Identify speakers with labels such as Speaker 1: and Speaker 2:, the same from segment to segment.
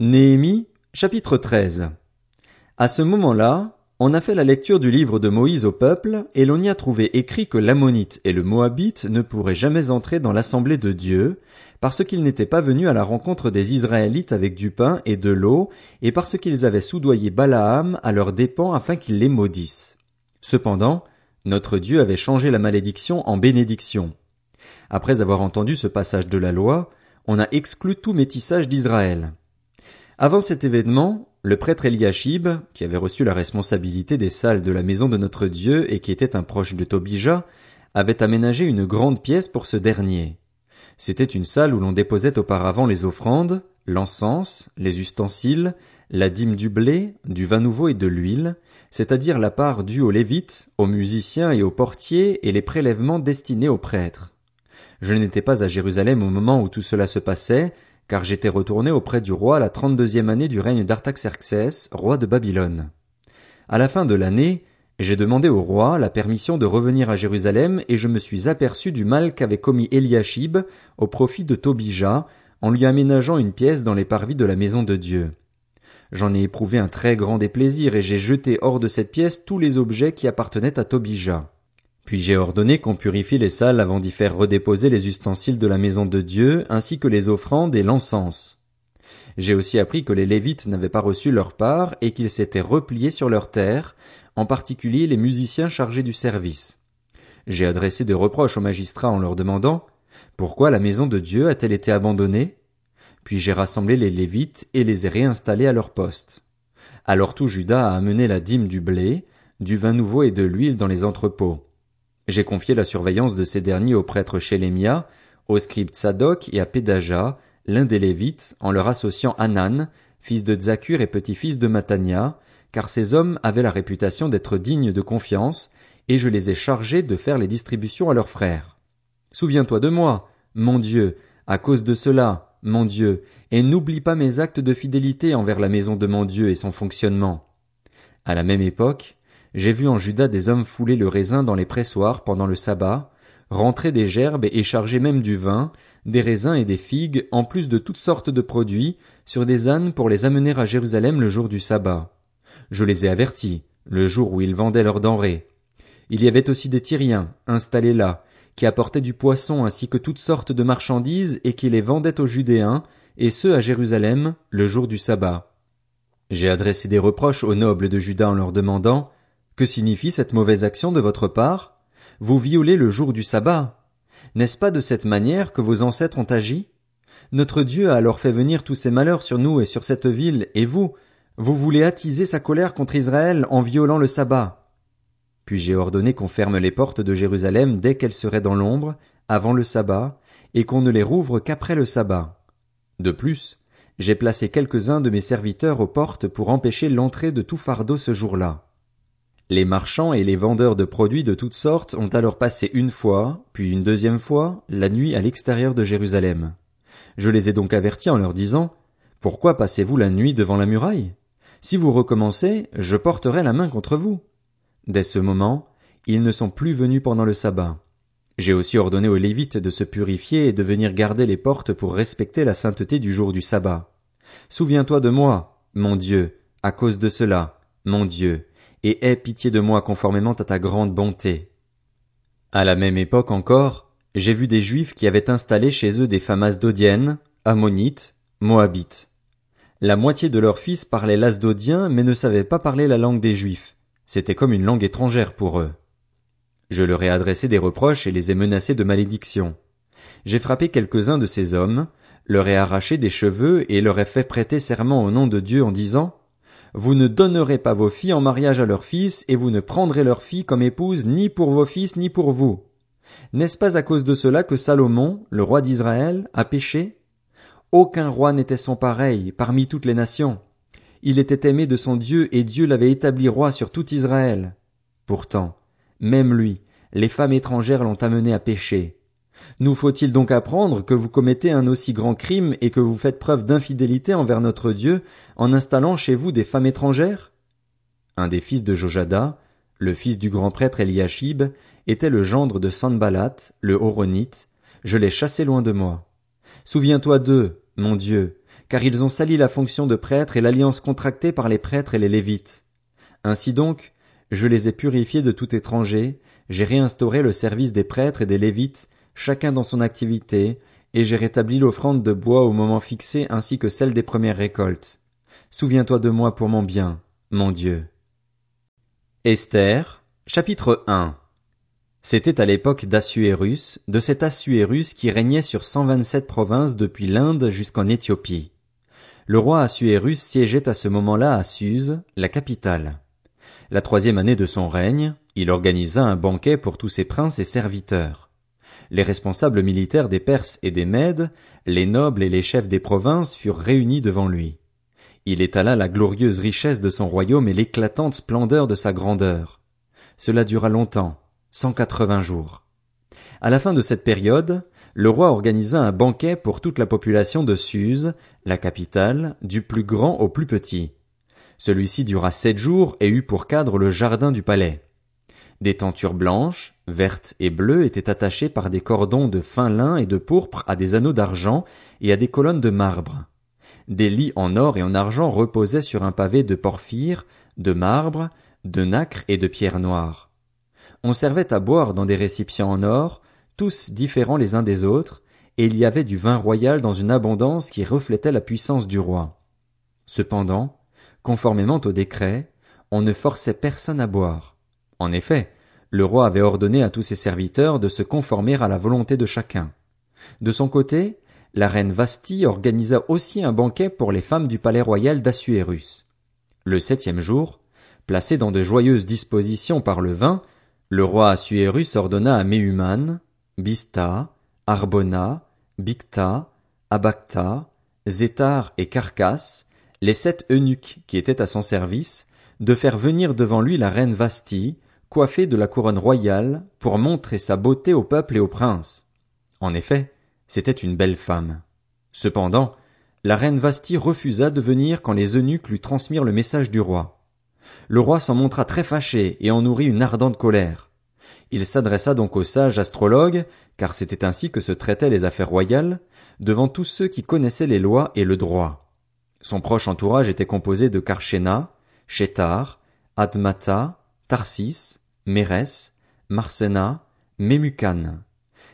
Speaker 1: Néhémie, chapitre 13. À ce moment-là, on a fait la lecture du livre de Moïse au peuple, et l'on y a trouvé écrit que l'ammonite et le moabite ne pourraient jamais entrer dans l'assemblée de Dieu, parce qu'ils n'étaient pas venus à la rencontre des Israélites avec du pain et de l'eau, et parce qu'ils avaient soudoyé Balaam à leurs dépens afin qu'ils les maudissent. Cependant, notre Dieu avait changé la malédiction en bénédiction. Après avoir entendu ce passage de la loi, on a exclu tout métissage d'Israël. Avant cet événement, le prêtre Eliashib, qui avait reçu la responsabilité des salles de la maison de notre Dieu et qui était un proche de Tobija, avait aménagé une grande pièce pour ce dernier. C'était une salle où l'on déposait auparavant les offrandes, l'encens, les ustensiles, la dîme du blé, du vin nouveau et de l'huile, c'est-à-dire la part due aux Lévites, aux musiciens et aux portiers et les prélèvements destinés aux prêtres. Je n'étais pas à Jérusalem au moment où tout cela se passait, car j'étais retourné auprès du roi la trente-deuxième année du règne d'Artaxerxès, roi de Babylone. À la fin de l'année, j'ai demandé au roi la permission de revenir à Jérusalem et je me suis aperçu du mal qu'avait commis Eliashib au profit de Tobija en lui aménageant une pièce dans les parvis de la maison de Dieu. J'en ai éprouvé un très grand déplaisir et j'ai jeté hors de cette pièce tous les objets qui appartenaient à Tobija. Puis j'ai ordonné qu'on purifie les salles avant d'y faire redéposer les ustensiles de la maison de Dieu, ainsi que les offrandes et l'encens. J'ai aussi appris que les Lévites n'avaient pas reçu leur part et qu'ils s'étaient repliés sur leurs terres, en particulier les musiciens chargés du service. J'ai adressé des reproches aux magistrats en leur demandant Pourquoi la maison de Dieu a-t-elle été abandonnée? Puis j'ai rassemblé les Lévites et les ai réinstallés à leur poste. Alors tout Judas a amené la dîme du blé, du vin nouveau et de l'huile dans les entrepôts. J'ai confié la surveillance de ces derniers au prêtre Shélémia, au scribe Tsadok et à Pédaja, l'un des Lévites, en leur associant Hanan, fils de Tzakur et petit-fils de Matania, car ces hommes avaient la réputation d'être dignes de confiance, et je les ai chargés de faire les distributions à leurs frères. Souviens-toi de moi, mon Dieu, à cause de cela, mon Dieu, et n'oublie pas mes actes de fidélité envers la maison de mon Dieu et son fonctionnement. À la même époque, j'ai vu en Juda des hommes fouler le raisin dans les pressoirs pendant le sabbat, rentrer des gerbes et charger même du vin, des raisins et des figues, en plus de toutes sortes de produits, sur des ânes pour les amener à Jérusalem le jour du sabbat. Je les ai avertis, le jour où ils vendaient leurs denrées. Il y avait aussi des Tyriens, installés là, qui apportaient du poisson ainsi que toutes sortes de marchandises et qui les vendaient aux Judéens, et ceux à Jérusalem, le jour du sabbat. J'ai adressé des reproches aux nobles de Juda en leur demandant, que signifie cette mauvaise action de votre part? Vous violez le jour du sabbat. N'est-ce pas de cette manière que vos ancêtres ont agi? Notre Dieu a alors fait venir tous ces malheurs sur nous et sur cette ville, et vous, vous voulez attiser sa colère contre Israël en violant le sabbat. Puis j'ai ordonné qu'on ferme les portes de Jérusalem dès qu'elles seraient dans l'ombre, avant le sabbat, et qu'on ne les rouvre qu'après le sabbat. De plus, j'ai placé quelques-uns de mes serviteurs aux portes pour empêcher l'entrée de tout fardeau ce jour-là. Les marchands et les vendeurs de produits de toutes sortes ont alors passé une fois, puis une deuxième fois, la nuit à l'extérieur de Jérusalem. Je les ai donc avertis en leur disant, Pourquoi passez-vous la nuit devant la muraille? Si vous recommencez, je porterai la main contre vous. Dès ce moment, ils ne sont plus venus pendant le sabbat. J'ai aussi ordonné aux Lévites de se purifier et de venir garder les portes pour respecter la sainteté du jour du sabbat. Souviens-toi de moi, mon Dieu, à cause de cela, mon Dieu, et aie pitié de moi conformément à ta grande bonté. À la même époque encore, j'ai vu des Juifs qui avaient installé chez eux des femmes asdodiennes, ammonites, moabites. La moitié de leurs fils parlaient l'asdodien mais ne savaient pas parler la langue des Juifs. C'était comme une langue étrangère pour eux. Je leur ai adressé des reproches et les ai menacés de malédiction. J'ai frappé quelques-uns de ces hommes, leur ai arraché des cheveux et leur ai fait prêter serment au nom de Dieu en disant vous ne donnerez pas vos filles en mariage à leurs fils, et vous ne prendrez leurs filles comme épouses ni pour vos fils ni pour vous. N'est-ce pas à cause de cela que Salomon, le roi d'Israël, a péché? Aucun roi n'était son pareil parmi toutes les nations. Il était aimé de son Dieu et Dieu l'avait établi roi sur tout Israël. Pourtant, même lui, les femmes étrangères l'ont amené à pécher. Nous faut-il donc apprendre que vous commettez un aussi grand crime et que vous faites preuve d'infidélité envers notre Dieu en installant chez vous des femmes étrangères? Un des fils de Jojada, le fils du grand prêtre Eliashib, était le gendre de Sanballat, le Horonite, je l'ai chassé loin de moi. Souviens-toi d'eux, mon Dieu, car ils ont sali la fonction de prêtre et l'alliance contractée par les prêtres et les lévites. Ainsi donc, je les ai purifiés de tout étranger, j'ai réinstauré le service des prêtres et des lévites, chacun dans son activité, et j'ai rétabli l'offrande de bois au moment fixé ainsi que celle des premières récoltes. Souviens-toi de moi pour mon bien, mon Dieu. Esther, chapitre 1 C'était à l'époque d'Assuérus, de cet Assuérus qui régnait sur cent vingt-sept provinces depuis l'Inde jusqu'en Éthiopie. Le roi Assuérus siégeait à ce moment-là à Suse, la capitale. La troisième année de son règne, il organisa un banquet pour tous ses princes et serviteurs. Les responsables militaires des Perses et des Mèdes, les nobles et les chefs des provinces furent réunis devant lui. Il étala la glorieuse richesse de son royaume et l'éclatante splendeur de sa grandeur. Cela dura longtemps, cent quatre-vingts jours. À la fin de cette période, le roi organisa un banquet pour toute la population de Suse, la capitale, du plus grand au plus petit. Celui-ci dura sept jours et eut pour cadre le jardin du palais. Des tentures blanches, vertes et bleues étaient attachées par des cordons de fin lin et de pourpre à des anneaux d'argent et à des colonnes de marbre. Des lits en or et en argent reposaient sur un pavé de porphyre, de marbre, de nacre et de pierre noire. On servait à boire dans des récipients en or, tous différents les uns des autres, et il y avait du vin royal dans une abondance qui reflétait la puissance du roi. Cependant, conformément au décret, on ne forçait personne à boire. En effet, le roi avait ordonné à tous ses serviteurs de se conformer à la volonté de chacun. De son côté, la reine Vasti organisa aussi un banquet pour les femmes du palais royal d'Assuérus. Le septième jour, placé dans de joyeuses dispositions par le vin, le roi Assuérus ordonna à Méhuman, Bista, Arbona, Bicta, Abacta, Zétar et Carcasse, les sept eunuques qui étaient à son service, de faire venir devant lui la reine Vasti, coiffée de la couronne royale, pour montrer sa beauté au peuple et aux princes. En effet, c'était une belle femme. Cependant, la reine Vasti refusa de venir quand les eunuques lui transmirent le message du roi. Le roi s'en montra très fâché et en nourrit une ardente colère. Il s'adressa donc aux sages astrologues, car c'était ainsi que se traitaient les affaires royales, devant tous ceux qui connaissaient les lois et le droit. Son proche entourage était composé de Karshena, Shetar, Admata, Tarsis, Mérès, Marsena, Memucan.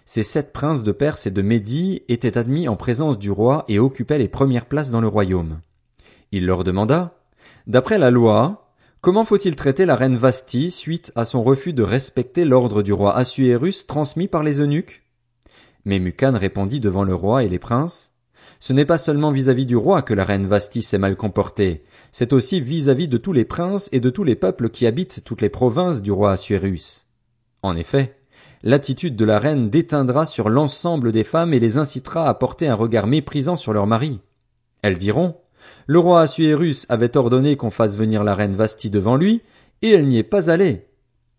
Speaker 1: Ces sept princes de Perse et de Médie étaient admis en présence du roi et occupaient les premières places dans le royaume. Il leur demanda, D'après la loi, comment faut-il traiter la reine Vasti suite à son refus de respecter l'ordre du roi Assuérus transmis par les eunuques? Memucan répondit devant le roi et les princes, ce n'est pas seulement vis-à-vis du roi que la reine Vasti s'est mal comportée, c'est aussi vis-à-vis de tous les princes et de tous les peuples qui habitent toutes les provinces du roi Assuérus. En effet, l'attitude de la reine déteindra sur l'ensemble des femmes et les incitera à porter un regard méprisant sur leur mari. Elles diront, le roi Assuérus avait ordonné qu'on fasse venir la reine Vasti devant lui, et elle n'y est pas allée.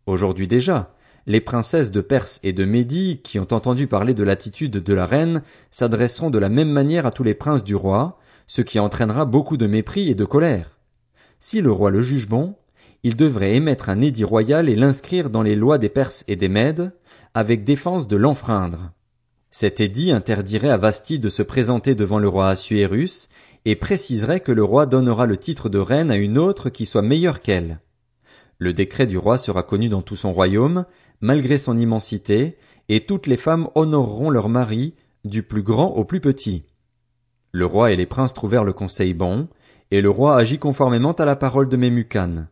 Speaker 1: Aujourd'hui déjà, les princesses de Perse et de Médie, qui ont entendu parler de l'attitude de la reine, s'adresseront de la même manière à tous les princes du roi, ce qui entraînera beaucoup de mépris et de colère. Si le roi le juge bon, il devrait émettre un édit royal et l'inscrire dans les lois des Perses et des Mèdes, avec défense de l'enfreindre. Cet édit interdirait à Vasti de se présenter devant le roi Assuérus, et préciserait que le roi donnera le titre de reine à une autre qui soit meilleure qu'elle. Le décret du roi sera connu dans tout son royaume, malgré son immensité, et toutes les femmes honoreront leur mari, du plus grand au plus petit. Le roi et les princes trouvèrent le conseil bon, et le roi agit conformément à la parole de Memucan.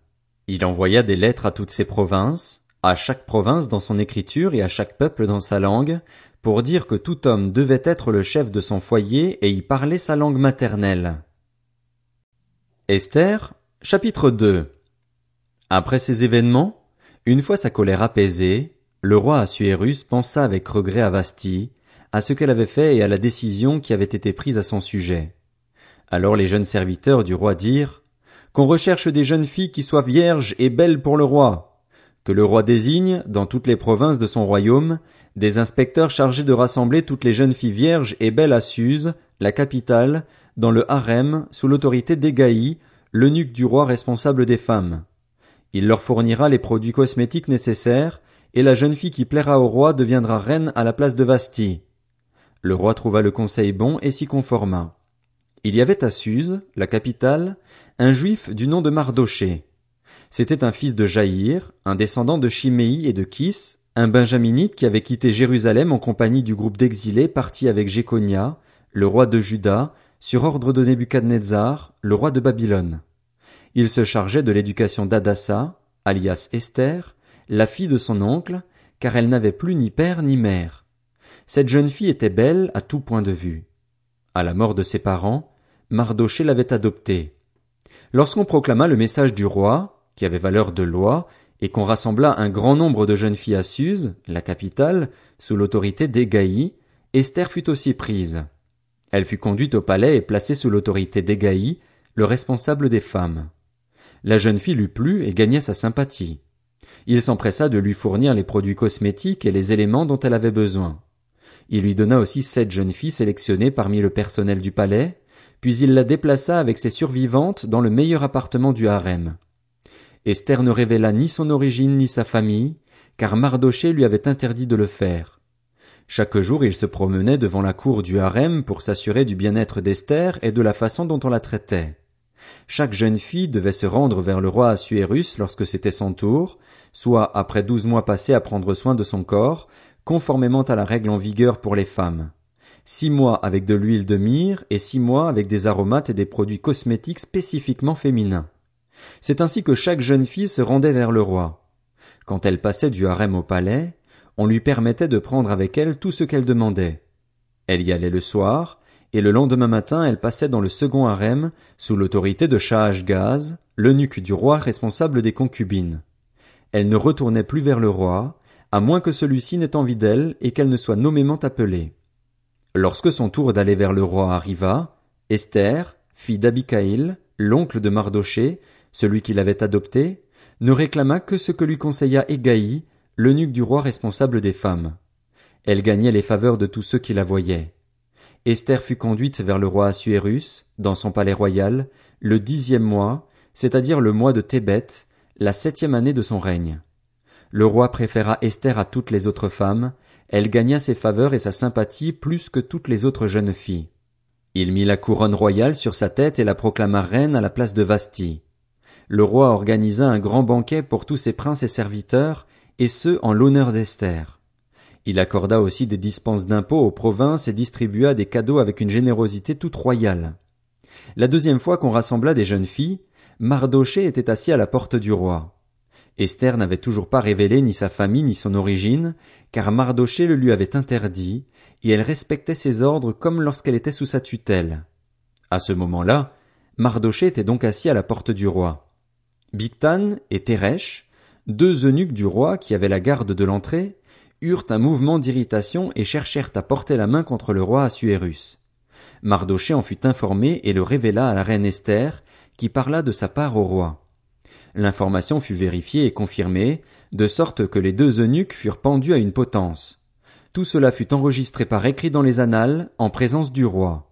Speaker 1: Il envoya des lettres à toutes ses provinces, à chaque province dans son écriture et à chaque peuple dans sa langue, pour dire que tout homme devait être le chef de son foyer et y parler sa langue maternelle. Esther, chapitre 2 Après ces événements, une fois sa colère apaisée, le roi Assuérus pensa avec regret à Vasti, à ce qu'elle avait fait et à la décision qui avait été prise à son sujet. Alors les jeunes serviteurs du roi dirent, qu'on recherche des jeunes filles qui soient vierges et belles pour le roi, que le roi désigne, dans toutes les provinces de son royaume, des inspecteurs chargés de rassembler toutes les jeunes filles vierges et belles à Suse, la capitale, dans le harem, sous l'autorité d'Égaï, l'eunuque du roi responsable des femmes. Il leur fournira les produits cosmétiques nécessaires, et la jeune fille qui plaira au roi deviendra reine à la place de Vasti. Le roi trouva le conseil bon et s'y conforma. Il y avait à Suse, la capitale, un juif du nom de Mardoché. C'était un fils de Jaïr, un descendant de Chiméi et de Kis, un benjaminite qui avait quitté Jérusalem en compagnie du groupe d'exilés partis avec Jéconia, le roi de Juda, sur ordre de Nebuchadnezzar, le roi de Babylone. Il se chargeait de l'éducation d'Adassa, alias Esther, la fille de son oncle, car elle n'avait plus ni père ni mère. Cette jeune fille était belle à tout point de vue. À la mort de ses parents, Mardoché l'avait adoptée. Lorsqu'on proclama le message du roi, qui avait valeur de loi, et qu'on rassembla un grand nombre de jeunes filles à Suse, la capitale, sous l'autorité d'Égaï, Esther fut aussi prise. Elle fut conduite au palais et placée sous l'autorité d'Égaï, le responsable des femmes. La jeune fille lui plut et gagna sa sympathie. Il s'empressa de lui fournir les produits cosmétiques et les éléments dont elle avait besoin. Il lui donna aussi sept jeunes filles sélectionnées parmi le personnel du palais, puis il la déplaça avec ses survivantes dans le meilleur appartement du harem. Esther ne révéla ni son origine ni sa famille, car Mardoché lui avait interdit de le faire. Chaque jour il se promenait devant la cour du harem pour s'assurer du bien-être d'Esther et de la façon dont on la traitait. Chaque jeune fille devait se rendre vers le roi Assuérus lorsque c'était son tour, soit après douze mois passés à prendre soin de son corps, conformément à la règle en vigueur pour les femmes. Six mois avec de l'huile de myrrhe et six mois avec des aromates et des produits cosmétiques spécifiquement féminins. C'est ainsi que chaque jeune fille se rendait vers le roi. Quand elle passait du harem au palais, on lui permettait de prendre avec elle tout ce qu'elle demandait. Elle y allait le soir, et le lendemain matin elle passait dans le second harem, sous l'autorité de Gaz, l'eunuque du roi responsable des concubines. Elle ne retournait plus vers le roi, à moins que celui-ci n'ait envie d'elle et qu'elle ne soit nommément appelée. Lorsque son tour d'aller vers le roi arriva, Esther, fille d'Abicaïl, l'oncle de Mardoché, celui qui l'avait adopté, ne réclama que ce que lui conseilla Égaï, l'eunuque du roi responsable des femmes. Elle gagnait les faveurs de tous ceux qui la voyaient. Esther fut conduite vers le roi Assuérus, dans son palais royal, le dixième mois, c'est-à-dire le mois de Thébet, la septième année de son règne. Le roi préféra Esther à toutes les autres femmes, elle gagna ses faveurs et sa sympathie plus que toutes les autres jeunes filles. Il mit la couronne royale sur sa tête et la proclama reine à la place de Vasti le roi organisa un grand banquet pour tous ses princes et serviteurs, et ce en l'honneur d'Esther. Il accorda aussi des dispenses d'impôts aux provinces et distribua des cadeaux avec une générosité toute royale. La deuxième fois qu'on rassembla des jeunes filles, Mardoché était assis à la porte du roi. Esther n'avait toujours pas révélé ni sa famille ni son origine, car Mardoché le lui avait interdit, et elle respectait ses ordres comme lorsqu'elle était sous sa tutelle. À ce moment-là, Mardoché était donc assis à la porte du roi. Bictan et Teresh, deux eunuques du roi qui avaient la garde de l'entrée, eurent un mouvement d'irritation et cherchèrent à porter la main contre le roi Assuérus. Mardoché en fut informé et le révéla à la reine Esther, qui parla de sa part au roi. L'information fut vérifiée et confirmée, de sorte que les deux eunuques furent pendus à une potence. Tout cela fut enregistré par écrit dans les annales, en présence du roi.